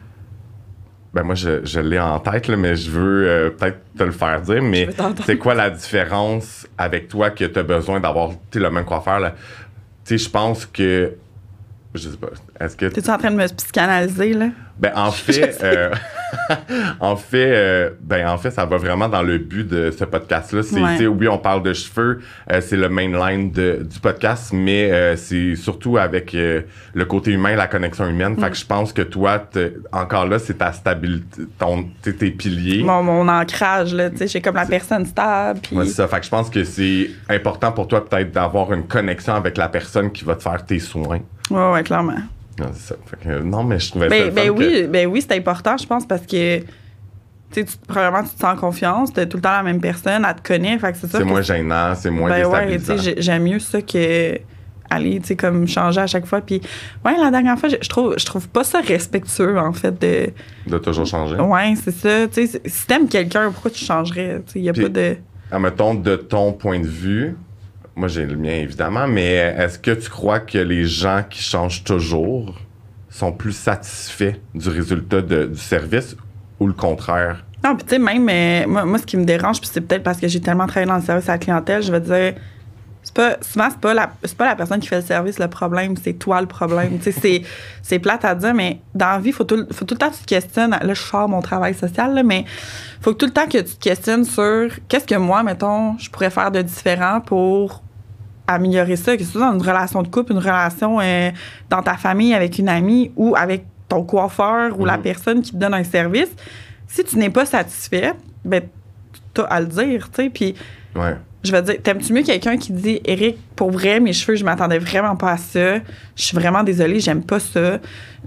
Ben moi, je, je l'ai en tête, là, mais je veux euh, peut-être te le faire dire. Mais c'est quoi la différence avec toi que tu as besoin d'avoir tu sais, le même coiffeur? là? Tu sais, je pense que. Je sais pas. Est-ce que. T'es-tu en train de me psychanalyser, là? Ben, en fait, euh, en fait, euh, ben, en fait, ça va vraiment dans le but de ce podcast-là. C'est, Ouais. oui, on parle de cheveux, euh, c'est le mainline de, du podcast, mais euh, c'est surtout avec euh, le côté humain, la connexion humaine. Mm. Fait que je pense que toi, encore là, c'est ta stabilité, ton, t'es- piliers. Mon, mon ancrage, là, tu sais, j'ai comme la personne stable. Puis... Ouais, c'est ça. Fait que je pense que c'est important pour toi peut-être d'avoir une connexion avec la personne qui va te faire tes soins. ouais, ouais, clairement. Non, c'est ça. Fait que, non, mais je trouvais ça Ben, ben fun que- oui, ben oui, c'est important, je pense, parce que, tu sais, tu- premièrement, tu te sens en confiance, t'es tout le temps la même personne, elle te connaît, fait que c'est ça. c'est que- moins gênant, c'est moins ben ouais, tu déstabilisant. j'aime mieux ça que aller, tu sais, comme changer à chaque fois. Puis, ouais, la dernière fois, je trouve, je trouve pas ça respectueux, en fait, de. de toujours changer. Ouais, c'est ça. Tu sais, si t'aimes quelqu'un, pourquoi tu changerais? Tu sais, y a Puis- pas de. Admettons, de ton point de vue, moi j'ai le mien évidemment, mais est-ce que tu crois que les gens qui changent toujours sont plus satisfaits du résultat du service ou le contraire? Non, puis tu sais, même, euh, moi, moi, ce qui me dérange, puis c'est peut-être parce que j'ai tellement travaillé dans le service à la clientèle, je vais dire, c'est pas, souvent, c'est pas, la, pas la personne qui fait le service le problème, c'est toi le problème. tu sais, c'est, c'est plate à dire, mais dans la vie, faut tout, faut tout le temps que tu te questionnes. Là, je sors mon travail social, là, mais faut que tout le temps que tu te questionnes sur qu'est-ce que moi, mettons, je pourrais faire de différent pour améliorer ça, que ce soit dans une relation de couple, une relation euh, dans ta famille avec une amie ou avec ton coiffeur ou la Mhm. personne qui te donne un service. Si tu n'es pas satisfait, ben, tu as à le dire, tu sais. Puis, Ouais. je vais dire, t'aimes-tu mieux quelqu'un qui dit, Eric, pour vrai, mes cheveux, je m'attendais vraiment pas à ça. Je suis vraiment désolée, j'aime pas ça.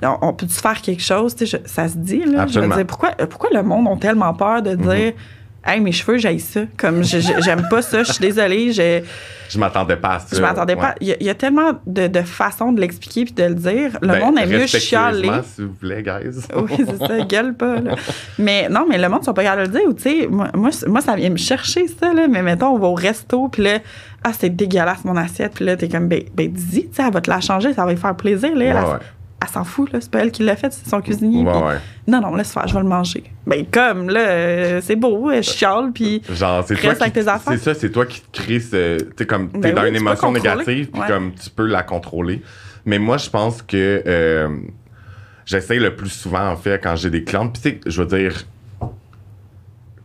On, on peut-tu faire quelque chose? Tu sais, ça se dit, là. Je vais Absolument. dire, pourquoi, pourquoi le monde a tellement peur de dire, hey, mes cheveux, j'aille ça? Comme, j'aime pas ça, je suis désolée, je, Je m'attendais pas à ça. je m'attendais Ouais. pas. Il y, a- il y a tellement de, de façons de l'expliquer puis de le dire. Le Ben, monde aime mieux chialer. s'il vous plaît, guys. Oui, c'est ça, gueule pas. Là. Mais non, mais le monde, ils sont pas capables de le dire. Ou, tu sais, moi, moi, ça vient me chercher, ça. Là. Mais mettons, on va au resto, puis là, ah, c'est dégueulasse, mon assiette. Puis là, t'es comme, ben, ben dis, tu sais, elle va te la changer, ça va lui faire plaisir. Là. Ouais. Elle s'en fout, là. C'est pas elle qui l'a fait, c'est son cuisinier. Ouais, puis, ouais. Non, non, laisse faire, je vais le manger. Ben, comme, là, euh, c'est beau, je chiale, puis. Genre, c'est toi qui. avec tes affaires. C'est ça, c'est toi qui te crée ce. Tu sais, comme, t'es Ben dans oui, une émotion négative, puis Ouais. comme tu peux la contrôler. Mais moi, je pense que. euh, J'essaie le plus souvent, en fait, quand j'ai des clientes. Puis, tu sais, je veux dire.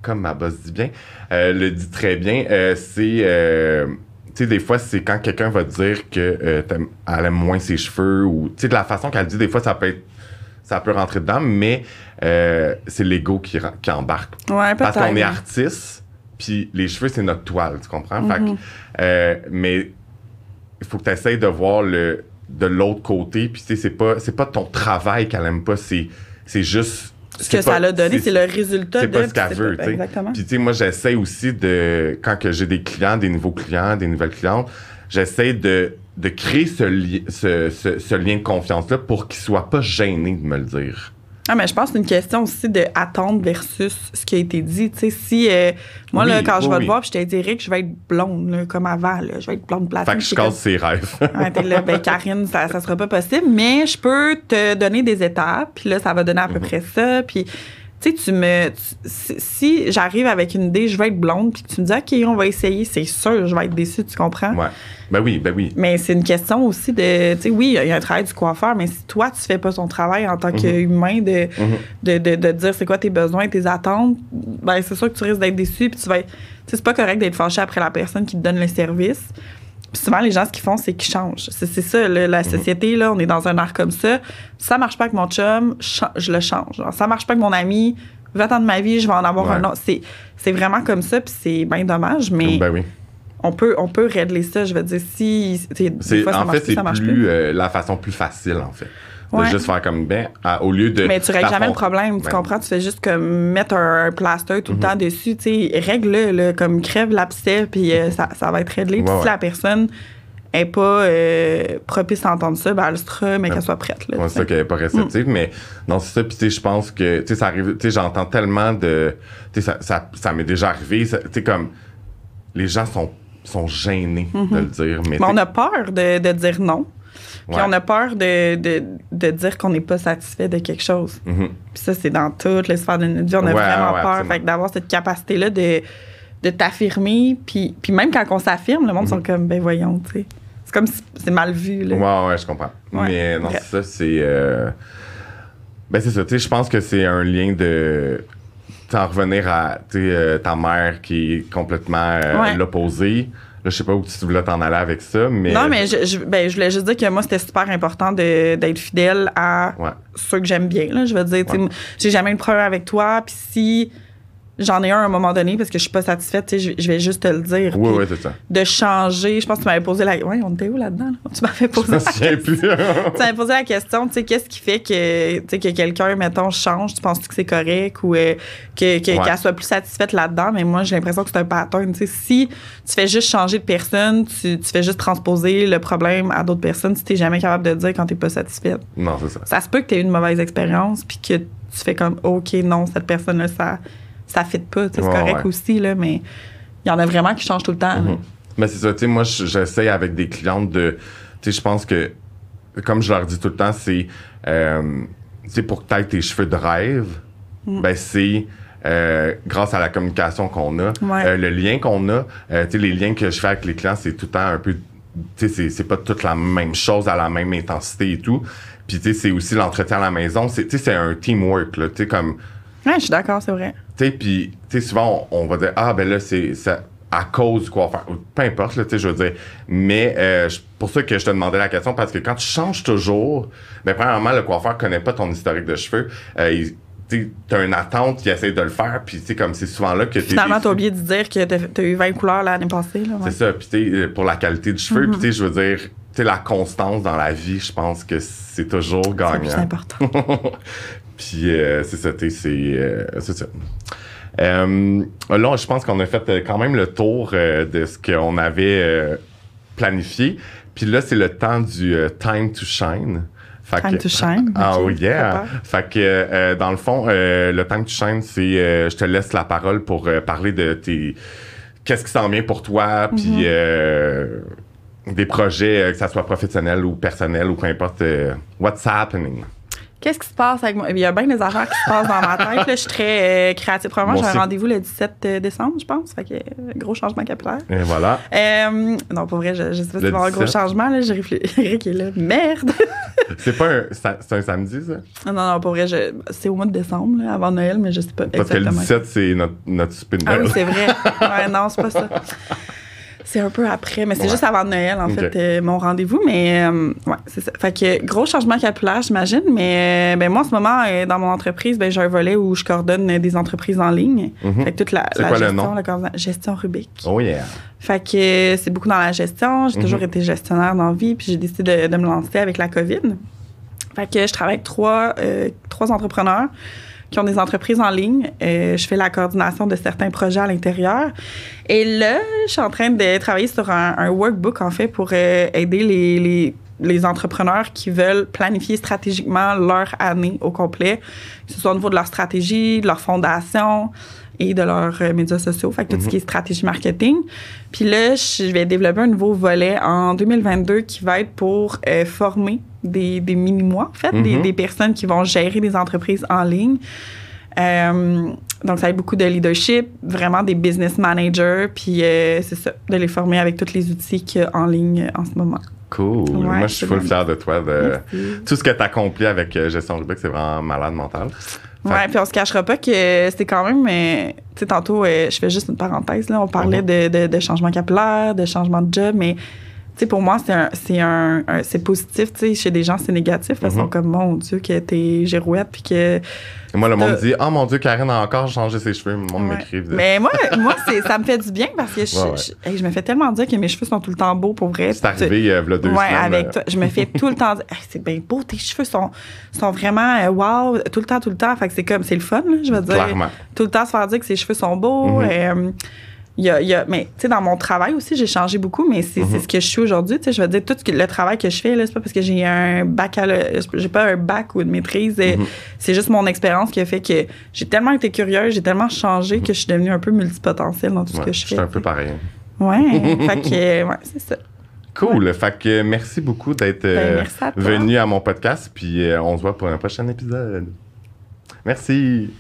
Comme ma boss dit bien, euh, le dit très bien, euh, c'est. Euh, tu sais, des fois, c'est quand quelqu'un va dire qu'elle aime moins ses cheveux ou, tu sais, de la façon qu'elle dit, des fois, ça peut être ça peut rentrer dedans, mais euh, c'est l'ego qui, qui embarque. Ouais, Parce qu'on est artiste, puis les cheveux, c'est notre toile, tu comprends? Fait que, Mhm. euh, mais il faut que tu essayes de voir le, de l'autre côté, puis tu sais, c'est pas, c'est pas ton travail qu'elle aime pas, c'est, c'est juste... Ce c'est que ça pas- l'a donné, c'est le résultat c'est de. pas ce qu'elle c'est veut, tu. Exactement. Puis, tu sais, moi, j'essaie aussi de, quand que j'ai des clients, des nouveaux clients, des nouvelles clientes, j'essaie de, de créer ce, li- ce, ce, ce lien de confiance-là pour qu'ils soient pas gênés de me le dire. Ah, mais je pense que c'est une question aussi de attendre versus ce qui a été dit. Tu sais, si euh, moi, Oui, là, quand je vais oui. te voir, puis je t'ai dit, Eric, je vais être blonde, là, comme avant, là, je vais être blonde platine. Fait que je casse ses rêves. t'es là, ben, Karine, ça, ça sera pas possible, mais je peux te donner des étapes, puis là, ça va donner à peu près ça, puis. Tu sais, tu me. tu- si si j'arrive avec une idée, je vais être blonde, puis que tu me dis, OK, on va essayer, c'est sûr, je vais être déçue, tu comprends? ouais. Ben oui, ben oui. Mais c'est une question aussi de, tu sais, oui, il y a un travail du coiffeur, mais si toi, tu fais pas ton travail en tant qu'humain de, Mhm. de, de, de dire c'est quoi tes besoins, tes attentes, ben c'est sûr que tu risques d'être déçu, puis tu vas être, tu sais, c'est pas correct d'être fâché après la personne qui te donne le service. Puis souvent, les gens, ce qu'ils font, c'est qu'ils changent. C'est c'est ça, là, Mhm. la société, là, on est dans un art comme ça. Ça marche pas avec mon chum, je le change. Ça marche pas avec mon ami, 20 ans de ma vie, je vais en avoir Ouais. un autre. C'est c'est vraiment comme ça, puis c'est bien dommage, mais Ben oui. on peut, on peut régler ça. Je veux dire, si. des C'est, fois, ça en marche fait, c'est plus euh, la façon plus facile, en fait. De Ouais. juste faire comme ben, à- au lieu de. Mais tu règles jamais le problème, tu Ben, Mhm. comprends? Tu fais juste comme mettre un, un plaster tout le temps dessus, tu sais, règle-le, comme crève l'abcès, puis euh, ça, ça va être réglé. Puis Ouais, si ouais. la personne est pas euh, propice à entendre ça, ben elle sera, mais qu'elle soit prête. Là, c'est ça qu'elle n'est pas réceptive, mais non, c'est ça. Puis, tu sais, je pense que, tu sais, ça arrive, tu sais, j'entends tellement de. Tu sais, ça, ça, ça m'est déjà arrivé. Tu sais, comme. Les gens sont, sont gênés de le dire. Mais, Mais on a peur de, de dire non. Puis Ouais. on a peur de, de, de dire qu'on n'est pas satisfait de quelque chose. mhm. Puis ça, c'est dans toutes les sphères de notre vie. On a Ouais, vraiment ouais, peur. absolument. Fait que d'avoir cette capacité-là de, de t'affirmer. Puis, puis même quand on s'affirme, le monde sont comme, ben voyons, tu sais. C'est comme si c'est mal vu. Là. Ouais, ouais, je comprends. Mais non, ça, c'est. euh, Ben, c'est ça. Tu sais, je pense que c'est un lien de. T'en revenir à euh, ta mère qui est complètement euh, Ouais. l'opposé. Là, je sais pas où tu voulais t'en aller avec ça, mais. Non, mais je, je- ben, je voulais juste dire que moi, c'était super important d'être fidèle à Ouais. ceux que j'aime bien. Là. Je veux dire, Ouais. j'ai jamais eu de problème avec toi. Puis si j'en ai un à un moment donné parce que je suis pas satisfaite, tu sais, je, vais juste te le dire. Oui, oui, c'est ça. De changer. Je pense que tu m'avais posé la. Ouais, on était où là-dedans? là? Tu m'avais posé la tu m'avais posé la question, tu sais, qu'est-ce qui fait que, tu sais, que quelqu'un, mettons, change? Tu penses que c'est correct ou euh, que, que- Ouais. qu'elle soit plus satisfaite là-dedans? Mais moi, j'ai l'impression que c'est un pattern. Tu sais, si tu fais juste changer de personne, tu, tu fais juste transposer le problème à d'autres personnes, si t'es jamais capable de dire quand t'es pas satisfaite. non, c'est ça. Ça se peut que t'aies eu une mauvaise expérience puis que tu fais comme, OK, non, cette personne-là, ça, ça fit pas. C'est Ouais, correct ouais. aussi, là, mais il y en a vraiment qui changent tout le temps. Mhm. Mais c'est ça, tu sais, moi, je- j'essaie avec des clientes de. Tu sais, je pense que, comme je leur dis tout le temps, c'est. euh, tu sais, pour que tu tes cheveux de rêve, Mm. ben, c'est. euh, grâce à la communication qu'on a, Ouais. euh, le lien qu'on a, tu sais, les liens que je fais avec les clients, c'est tout le temps un peu, tu sais, c'est- c'est pas toute la même chose à la même intensité et tout. Puis, tu sais, c'est aussi l'entretien à la maison, c'est, tu sais, c'est un teamwork, là, tu sais, comme, Ouais, je suis d'accord, c'est vrai. tu sais, puis, tu sais, souvent, on, on va dire, ah, ben là, c'est ça, à cause du coiffeur. Peu importe, là, tu sais, je veux dire. Mais euh, pour ça que je te demandais la question, parce que quand tu changes toujours, ben, premièrement, le coiffeur connaît pas ton historique de cheveux. Euh, il- tu as une attente qui essaie de le faire, puis, tu sais, comme c'est souvent là que tu Finalement, t'as oublié de dire que t'as t'as eu 20 couleurs l'année passée. Là, ouais. C'est ça, puis, tu sais, pour la qualité du cheveu, puis, tu sais, je veux dire, tu sais, la constance dans la vie, je pense que c'est toujours C'est gagnant. important. Puis euh, c'est ça, sais, c'est euh, ça. Euh, là, je pense qu'on a fait euh, quand même le tour de ce qu'on avait planifié. Puis là, c'est le temps du time to shine. Fait Time que- to shine. Ah ok, oui, yeah. Fait que dans le fond, le time to shine, c'est je te laisse la parole pour parler de tes qu'est-ce qui s'en vient pour toi, puis Mhm. des projets, que ça soit professionnel ou personnel ou peu importe. what's happening? Qu'est-ce qui se passe avec moi? Il y a bien des affaires qui se passent dans ma tête. Là. Je suis très euh, créative. Probablement, j'ai un rendez-vous le 17 décembre, je pense. Fait que euh, gros changement capillaire. Et voilà. Euh, non, pour vrai, je, je sais pas va avoir un gros 17. changement. Là. J'ai réfléchi. Eric est là. Merde! C'est pas un, c'est un samedi, ça? non, non, pour vrai, c'est au mois de décembre, là, avant Noël, mais je sais pas Parce que le exactement. 17, c'est notre, notre souper de Ah Noël. oui, c'est vrai. Ouais, non, c'est pas ça. C'est un peu après, mais c'est Ouais. juste avant Noël, en fait, euh, mon rendez-vous. Mais euh, ouais, c'est ça. Fait que gros changement capillaire, j'imagine. Mais euh, ben, moi, en ce moment, dans mon entreprise, ben, j'ai un volet où je coordonne des entreprises en ligne. Mhm. Fait que toute la, C'est la quoi le gestion, nom? la gestion Rubik. Oh yeah. Fait que c'est beaucoup dans la gestion. J'ai Mhm. toujours été gestionnaire dans la vie, puis j'ai décidé de, de me lancer avec la COVID. Fait que je travaille avec trois, trois entrepreneurs qui ont des entreprises en ligne. Euh, je fais la coordination de certains projets à l'intérieur. Et là, je suis en train de travailler sur un, un workbook, en fait, pour euh, aider les, les, les entrepreneurs qui veulent planifier stratégiquement leur année au complet, que ce soit au niveau de leur stratégie, de leur fondation et de leurs euh, médias sociaux, fait que tout ce qui est stratégie marketing. Puis là, je vais développer un nouveau volet en 2022 qui va être pour former des, des mini-mois, en fait, des, Mhm. des personnes qui vont gérer des entreprises en ligne. Euh, donc, ça être beaucoup de leadership, vraiment des business managers, puis euh, c'est ça, de les former avec tous les outils qu'il y a en ligne en ce moment. Cool. Ouais, Moi, je suis full fier de toi. De... Merci. Tout ce que tu as accompli avec euh, Gestion Rubik, c'est vraiment malade mental. Fait Ouais, puis on se cachera pas que c'est quand même. euh, tu sais, tantôt, euh, je fais juste une parenthèse, là. On parlait Mhm. de, de, de changement capillaire, de changement de job, mais. Sais, pour moi, c'est un, c'est un, un- c'est positif, tu sais. Chez des gens, c'est négatif. Parce qu'ils Mhm. sont comme, mon Dieu, que t'es girouette, puis que. Et moi, le monde dit Oh mon Dieu, Karen a encore changé ses cheveux. Le monde Ouais. m'écrit. Mais moi, moi c'est, ça me fait du bien parce que je, Ouais, ouais. je- hey, je me fais tellement dire que mes cheveux sont tout le temps beaux pour vrai. C'est arrivé euh, deux ouais, semaines. avec euh, toi. Je me fais tout le temps dire, Hey, c'est bien beau, tes cheveux sont, sont vraiment euh, wow, tout le temps, tout le temps. Fait que c'est comme, c'est le fun, là, je veux dire. Clairement. Tout le temps se faire dire que ses cheveux sont beaux. Mhm. euh, il y a, il y a- mais tu sais, dans mon travail aussi, j'ai changé beaucoup, mais c'est Mhm. ce que je suis aujourd'hui. Tu sais, je veux dire, tout ce que- le travail que je fais, là, c'est pas parce que j'ai un bac, j'ai pas un bac ou une maîtrise. euh, Mhm. C'est juste mon expérience qui a fait que j'ai tellement été curieuse, j'ai tellement changé que je suis devenue un peu multipotentielle dans tout ce ouais, que je je suis fais. un peu pareil. Ouais, fait que, euh, ouais, c'est ça. Cool. Fait que merci beaucoup d'être Ben, euh, à venu à mon podcast. Puis on se voit pour un prochain épisode. Merci.